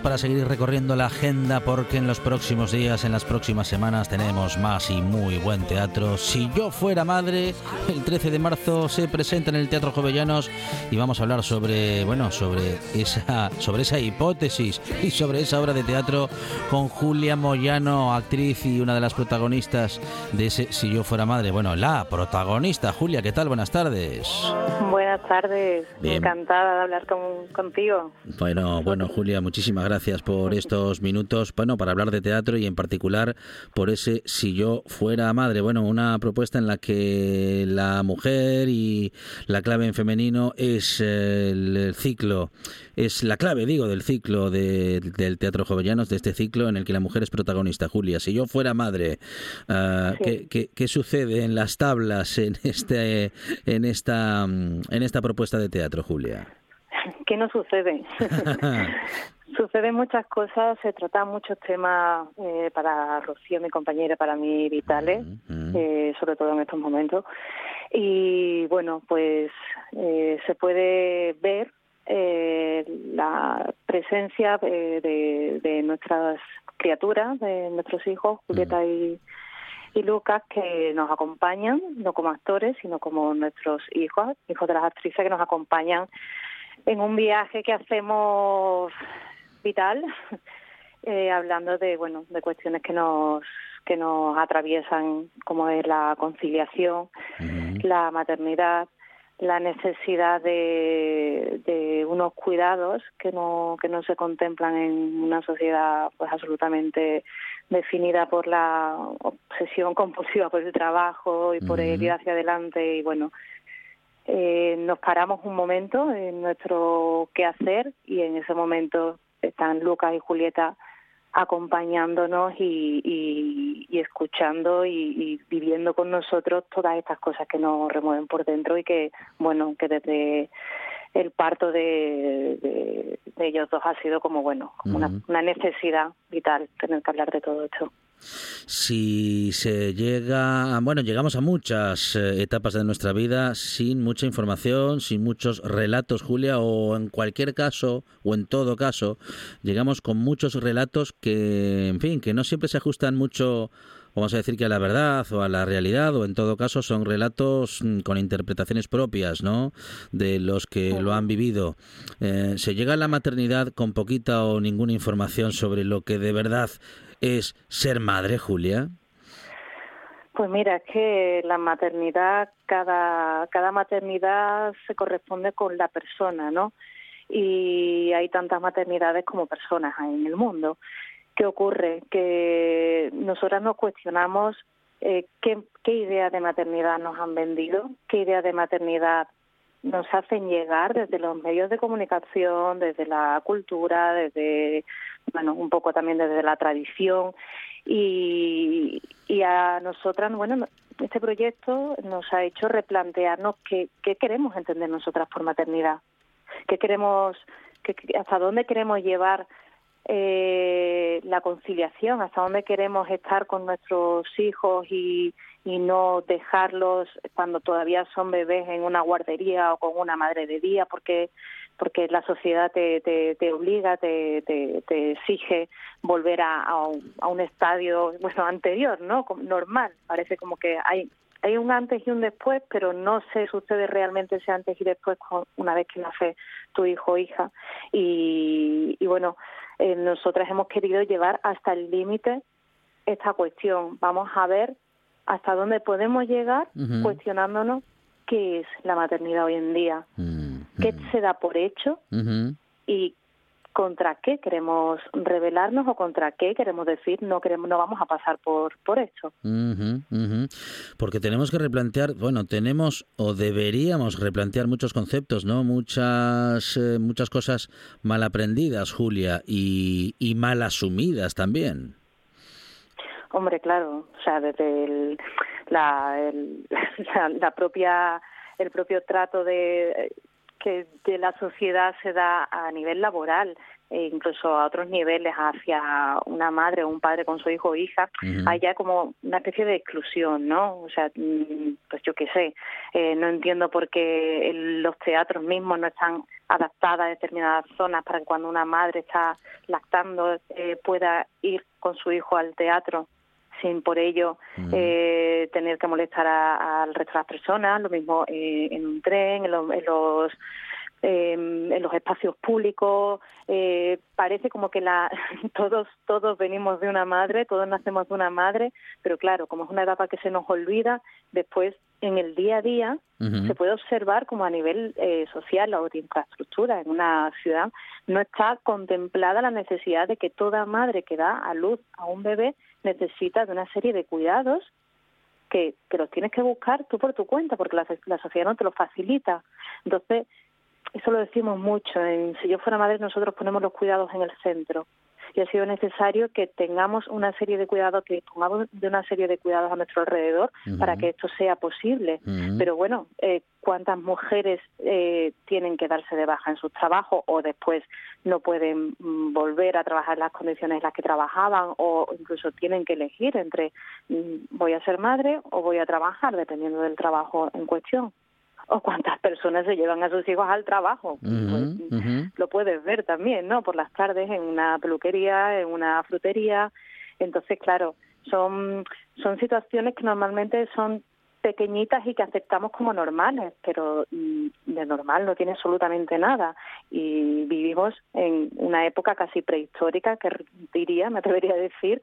Minutos para seguir recorriendo la agenda porque en los próximos días, en las próximas semanas tenemos más y muy buen teatro. Si yo fuera madre, el 13 de marzo se presenta en el Teatro Jovellanos y vamos a hablar sobre, bueno, sobre esa sobre esa hipótesis y sobre esa obra de teatro con Julia Moyano, actriz y una de las protagonistas de ese Si yo fuera madre. Bueno, la protagonista, Julia, ¿qué tal? Buenas tardes. Buenas tardes. Encantada de hablar contigo. Bueno, bueno, Julia, muchísimas muchísimas gracias por estos minutos, bueno, para hablar de teatro y en particular por ese Si yo fuera madre. Bueno, una propuesta en la que la mujer y la clave en femenino es el ciclo, es la clave, digo, del ciclo del Teatro Jovellanos, de este ciclo en el que la mujer es protagonista. Julia, si yo fuera madre, ah, ¿qué, sucede en las tablas en, este, en, esta, en esta propuesta de teatro, Julia? ¿Qué no sucede? [LAUGHS] Suceden muchas cosas, se tratan muchos temas eh, para Rocío, mi compañera, para mí vitales, eh, sobre todo en estos momentos. Y bueno, pues eh, se puede ver la presencia de, nuestras criaturas, de nuestros hijos, Julieta y, y Lucas, que nos acompañan, no como actores, sino como nuestros hijos, hijos de las actrices que nos acompañan en un viaje que hacemos vital, [LAUGHS] eh, hablando de bueno de cuestiones que nos que nos atraviesan, como es la conciliación, la maternidad, la necesidad de, de, unos cuidados que no que no se contemplan en una sociedad pues absolutamente definida por la obsesión [LAUGHS] compulsiva por el trabajo y por ir hacia adelante. Y bueno eh, nos paramos un momento en nuestro quehacer y en ese momento están Lucas y Julieta acompañándonos y, escuchando y, viviendo con nosotros todas estas cosas que nos remueven por dentro y que, bueno, que desde el parto de, ellos dos ha sido como, bueno, una, una necesidad vital tener que hablar de todo esto si se llega, bueno, llegamos a muchas eh, etapas de nuestra vida sin mucha información, sin muchos relatos, Julia, o en cualquier caso, o en todo caso, llegamos con muchos relatos que, en fin, que no siempre se ajustan mucho vamos a decir que a la verdad o a la realidad o en todo caso son relatos mm, con interpretaciones propias, ¿no? De los que lo han vivido. Eh, se llega a la maternidad con poquita o ninguna información sobre lo que de verdad es ser madre, Julia? Pues mira, es que la maternidad, cada, cada maternidad se corresponde con la persona, ¿no? Y hay tantas maternidades como personas en el mundo ¿Qué ocurre? Que nosotras nos cuestionamos eh, qué, qué idea de maternidad nos han vendido, qué idea de maternidad nos hacen llegar desde los medios de comunicación, desde la cultura, desde, bueno, un poco también desde la tradición. Y, y a nosotras, bueno, este proyecto nos ha hecho replantearnos qué, qué queremos entender nosotras por maternidad, qué queremos, qué, hasta dónde queremos llevar eh, la conciliación, hasta dónde queremos estar con nuestros hijos y, y no dejarlos cuando todavía son bebés en una guardería o con una madre de día, porque porque la sociedad te, te, te obliga, te, te, exige volver a, a, un, estadio bueno anterior, ¿no? Normal. Parece como que hay hay un antes y un después, pero no se sucede realmente ese antes y después una vez que nace tu hijo o hija. Y, y bueno, eh, nosotras hemos querido llevar hasta el límite esta cuestión. Vamos a ver hasta dónde podemos llegar uh -huh. cuestionándonos qué es la maternidad hoy en día, uh -huh. qué se da por hecho uh -huh. y contra qué queremos rebelarnos o contra qué queremos decir no queremos no vamos a pasar por por esto porque tenemos que replantear bueno tenemos o deberíamos replantear muchos conceptos no muchas eh, muchas cosas mal aprendidas Julia y, y mal asumidas también Hombre, claro, o sea, desde el, la, el, [LAUGHS] la, la, propia el propio trato de que de la sociedad se da a nivel laboral e incluso a otros niveles hacia una madre o un padre con su hijo o hija, uh -huh. hay ya como una especie de exclusión, ¿no? O sea, pues yo qué sé, eh, no entiendo por qué los teatros mismos no están adaptadas a determinadas zonas para que cuando una madre está lactando eh, pueda ir con su hijo al teatro sin por ello uh -huh. eh, tener que molestar al resto de las personas, lo mismo eh, en un tren, en, lo, en los eh, en los espacios públicos eh, parece como que la [LAUGHS] todos todos venimos de una madre todos nacemos de una madre pero claro como es una etapa que se nos olvida después en el día a día uh -huh. se puede observar como a nivel eh, social o de infraestructura en una ciudad no está contemplada la necesidad de que toda madre que da a luz a un bebé necesita de una serie de cuidados que, que los tienes que buscar tú por tu cuenta porque la, la sociedad no te lo facilita entonces eso lo decimos mucho. En Si yo fuera madre, nosotros ponemos los cuidados en el centro. Y ha sido necesario que tengamos una serie de cuidados, que pongamos de una serie de cuidados a nuestro alrededor uh -huh. para que esto sea posible. Uh -huh. Pero bueno, eh, ¿cuántas mujeres eh, tienen que darse de baja en sus trabajos o después no pueden mm, volver a trabajar en las condiciones en las que trabajaban o incluso tienen que elegir entre mm, voy a ser madre o voy a trabajar, dependiendo del trabajo en cuestión? O cuántas personas se llevan a sus hijos al trabajo. Uh -huh, pues, uh -huh. Lo puedes ver también, ¿no? Por las tardes en una peluquería, en una frutería. Entonces, claro, son, son situaciones que normalmente son pequeñitas y que aceptamos como normales, pero mm, de normal no tiene absolutamente nada. Y vivimos en una época casi prehistórica, que diría, me atrevería a decir,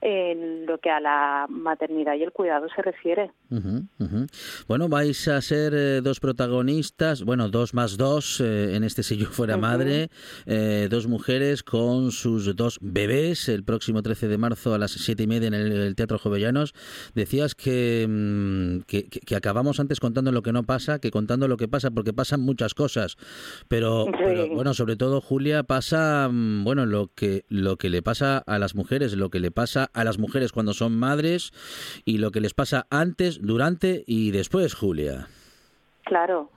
en lo que a la maternidad y el cuidado se refiere. Uh -huh, uh -huh. Bueno, vais a ser eh, dos protagonistas, bueno, dos más dos, eh, en este Si yo fuera uh -huh. madre, eh, dos mujeres con sus dos bebés, el próximo 13 de marzo a las siete y media en el, el Teatro Jovellanos. Decías que, mm, que, que, acabamos antes contando lo que no pasa que contando lo que pasa, porque pasan muchas cosas, pero, sí. pero bueno, sobre todo, Julia, pasa, mm, bueno, lo que, lo que le pasa a las mujeres, lo que le pasa a las mujeres cuando son madres y lo que les pasa antes, durante y después, Julia. Claro.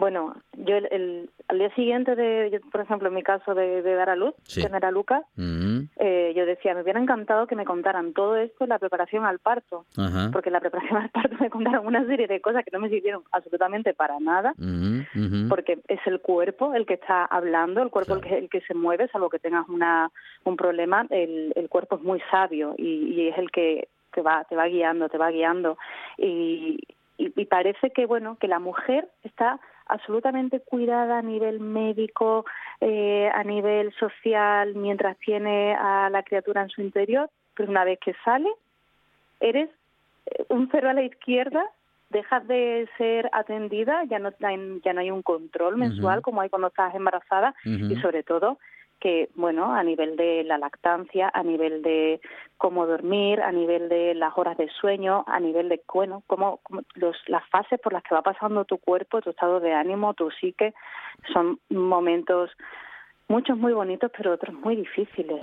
Bueno, yo el, el, al día siguiente de, yo, por ejemplo, en mi caso de, de dar a luz, sí. tener a Lucas, uh -huh. eh, yo decía, me hubiera encantado que me contaran todo esto en la preparación al parto, uh -huh. porque en la preparación al parto me contaron una serie de cosas que no me sirvieron absolutamente para nada, uh -huh. porque es el cuerpo el que está hablando, el cuerpo claro. el, que, el que se mueve, salvo que tengas una, un problema, el, el cuerpo es muy sabio y, y es el que te va, te va guiando, te va guiando. Y, y, y parece que, bueno, que la mujer está absolutamente cuidada a nivel médico, eh, a nivel social, mientras tiene a la criatura en su interior, pero una vez que sale, eres eh, un cero a la izquierda, dejas de ser atendida, ya no, ya no hay un control mensual uh -huh. como hay cuando estás embarazada uh -huh. y sobre todo que, bueno, a nivel de la lactancia, a nivel de cómo dormir, a nivel de las horas de sueño, a nivel de, bueno, cómo, los, las fases por las que va pasando tu cuerpo, tu estado de ánimo, tu psique, son momentos, muchos muy bonitos, pero otros muy difíciles.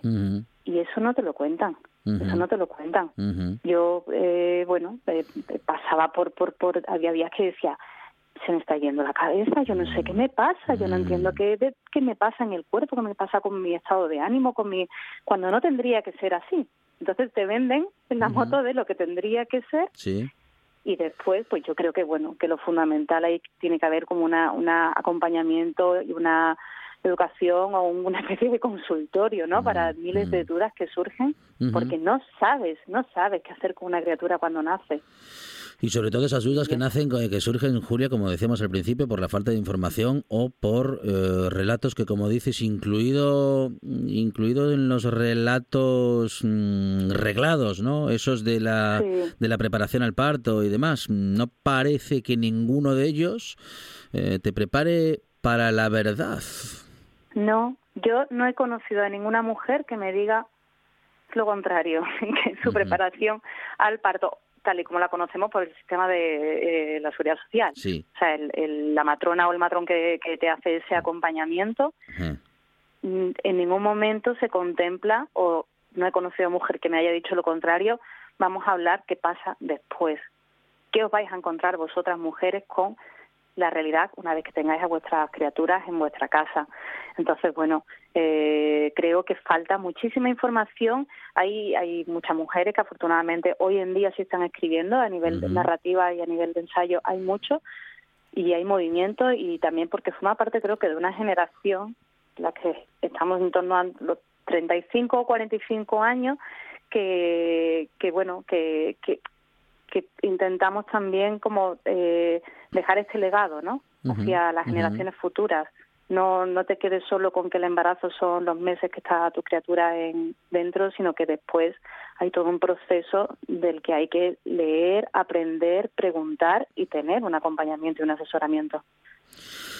Y eso no te lo cuentan. Eso no te lo cuentan. Yo, eh, bueno, eh, pasaba por, por, por, había días que decía, se me está yendo la cabeza, yo no sé qué me pasa, yo no entiendo qué, qué me pasa en el cuerpo, qué me pasa con mi estado de ánimo, con mi cuando no tendría que ser así. Entonces te venden en la moto de lo que tendría que ser. Sí. Y después, pues yo creo que bueno, que lo fundamental ahí tiene que haber como una, una acompañamiento y una educación o una especie de consultorio, ¿no? Para miles de dudas que surgen, porque no sabes, no sabes qué hacer con una criatura cuando nace. Y sobre todo esas dudas que nacen, que surgen, Julia, como decíamos al principio, por la falta de información o por eh, relatos que, como dices, incluido, incluido en los relatos mm, reglados, ¿no? Esos de la, de la preparación al parto y demás. No parece que ninguno de ellos eh, te prepare para la verdad. No, yo no he conocido a ninguna mujer que me diga lo contrario, [LAUGHS] que su preparación al parto tal y como la conocemos por el sistema de eh, la seguridad social. O sea, el, la matrona o el matrón que, te hace ese acompañamiento, mm, en ningún momento se contempla, o no he conocido mujer que me haya dicho lo contrario, vamos a hablar qué pasa después. ¿Qué os vais a encontrar vosotras mujeres con la realidad una vez que tengáis a vuestras criaturas en vuestra casa. Entonces, bueno, eh, creo que falta muchísima información. Hay, hay muchas mujeres que afortunadamente hoy en día sí están escribiendo a nivel de narrativa y a nivel de ensayo, hay mucho y hay movimiento y también porque forma parte creo que de una generación, la que estamos en torno a los 35 o 45 años, que, que bueno, que, que, que intentamos también como eh, dejar este legado, ¿no? Hacia las generaciones futuras. No, no te quedes solo con que el embarazo son los meses que está tu criatura en, dentro, sino que después hay todo un proceso del que hay que leer, aprender, preguntar y tener un acompañamiento y un asesoramiento.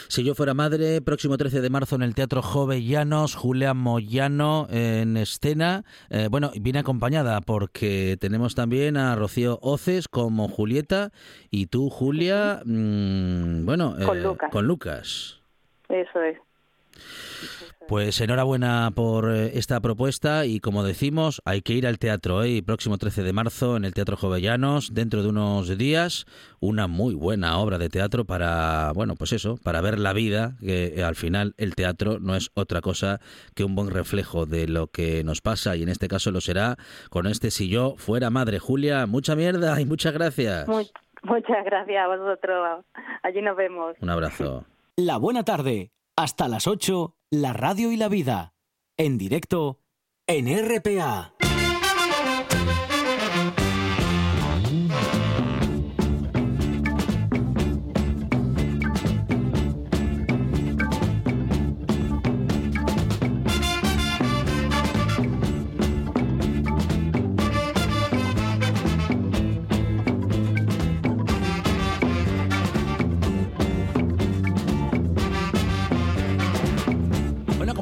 Si yo fuera madre, próximo 13 de marzo en el Teatro Jovellanos, Julia Moyano en escena. Eh, bueno, viene acompañada porque tenemos también a Rocío Oces como Julieta y tú, Julia, mm, bueno, con, eh, Lucas. con Lucas. Eso es. Pues enhorabuena por eh, esta propuesta y como decimos, hay que ir al teatro. ¿eh? Próximo 13 de marzo en el Teatro Jovellanos, dentro de unos días, una muy buena obra de teatro para, bueno, pues eso, para ver la vida, que eh, al final el teatro no es otra cosa que un buen reflejo de lo que nos pasa y en este caso lo será con este Si yo fuera madre. Julia, mucha mierda y muchas gracias. muchas gracias a vosotros. Allí nos vemos. Un abrazo. La buena tarde. Hasta las 8 la radio y la vida. En directo en RPA.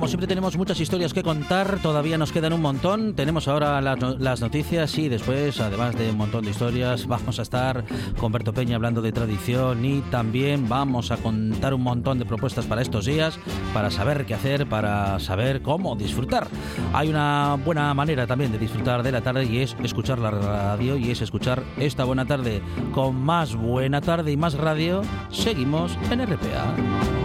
Siempre tenemos muchas historias que contar, todavía nos quedan un montón. Tenemos ahora las, noticias y después, además de un montón de historias, vamos a estar con Berto Peña hablando de tradición y también vamos a contar un montón de propuestas para estos días, para saber qué hacer, para saber cómo disfrutar. Hay una buena manera también de disfrutar de la tarde y es escuchar la radio y es escuchar esta buena tarde con más buena tarde y más radio. Seguimos en RPA.